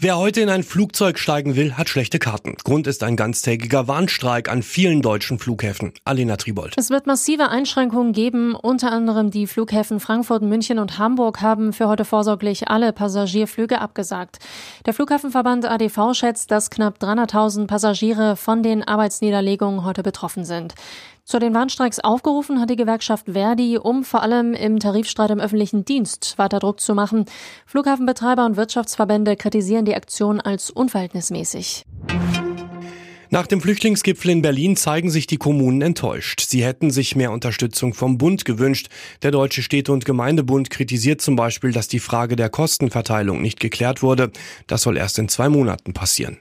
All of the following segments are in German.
Wer heute in ein Flugzeug steigen will, hat schlechte Karten. Grund ist ein ganztägiger Warnstreik an vielen deutschen Flughäfen. Alena Tribold. Es wird massive Einschränkungen geben. Unter anderem die Flughäfen Frankfurt, München und Hamburg haben für heute vorsorglich alle Passagierflüge abgesagt. Der Flughafenverband ADV schätzt, dass knapp 300.000 Passagiere von den Arbeitsniederlegungen heute betroffen sind. Zu den Warnstreiks aufgerufen hat die Gewerkschaft Verdi, um vor allem im Tarifstreit im öffentlichen Dienst weiter Druck zu machen. Flughafenbetreiber und Wirtschaftsverbände kritisieren die Aktion als unverhältnismäßig. Nach dem Flüchtlingsgipfel in Berlin zeigen sich die Kommunen enttäuscht. Sie hätten sich mehr Unterstützung vom Bund gewünscht. Der Deutsche Städte- und Gemeindebund kritisiert zum Beispiel, dass die Frage der Kostenverteilung nicht geklärt wurde. Das soll erst in zwei Monaten passieren.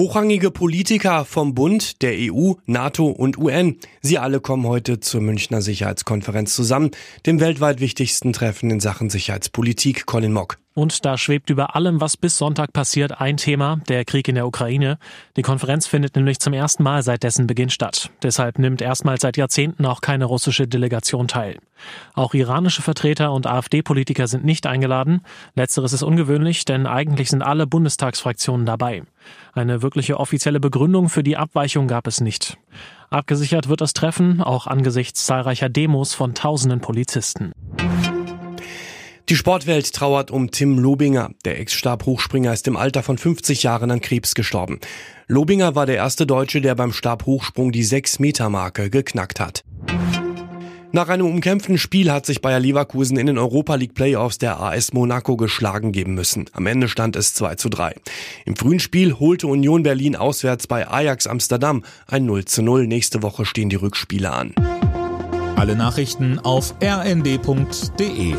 Hochrangige Politiker vom Bund, der EU, NATO und UN. Sie alle kommen heute zur Münchner Sicherheitskonferenz zusammen, dem weltweit wichtigsten Treffen in Sachen Sicherheitspolitik. Colin Mock. Und da schwebt über allem, was bis Sonntag passiert, ein Thema, der Krieg in der Ukraine. Die Konferenz findet nämlich zum ersten Mal seit dessen Beginn statt. Deshalb nimmt erstmals seit Jahrzehnten auch keine russische Delegation teil. Auch iranische Vertreter und AfD-Politiker sind nicht eingeladen. Letzteres ist ungewöhnlich, denn eigentlich sind alle Bundestagsfraktionen dabei. Eine wirkliche offizielle Begründung für die Abweichung gab es nicht. Abgesichert wird das Treffen auch angesichts zahlreicher Demos von tausenden Polizisten. Die Sportwelt trauert um Tim Lobinger. Der Ex-Stabhochspringer ist im Alter von 50 Jahren an Krebs gestorben. Lobinger war der erste Deutsche, der beim Stabhochsprung die 6-Meter-Marke geknackt hat. Nach einem umkämpften Spiel hat sich Bayer Leverkusen in den Europa League Playoffs der AS Monaco geschlagen geben müssen. Am Ende stand es 2 zu 3. Im frühen Spiel holte Union Berlin auswärts bei Ajax Amsterdam ein 0 zu 0. Nächste Woche stehen die Rückspiele an. Alle Nachrichten auf rnd.de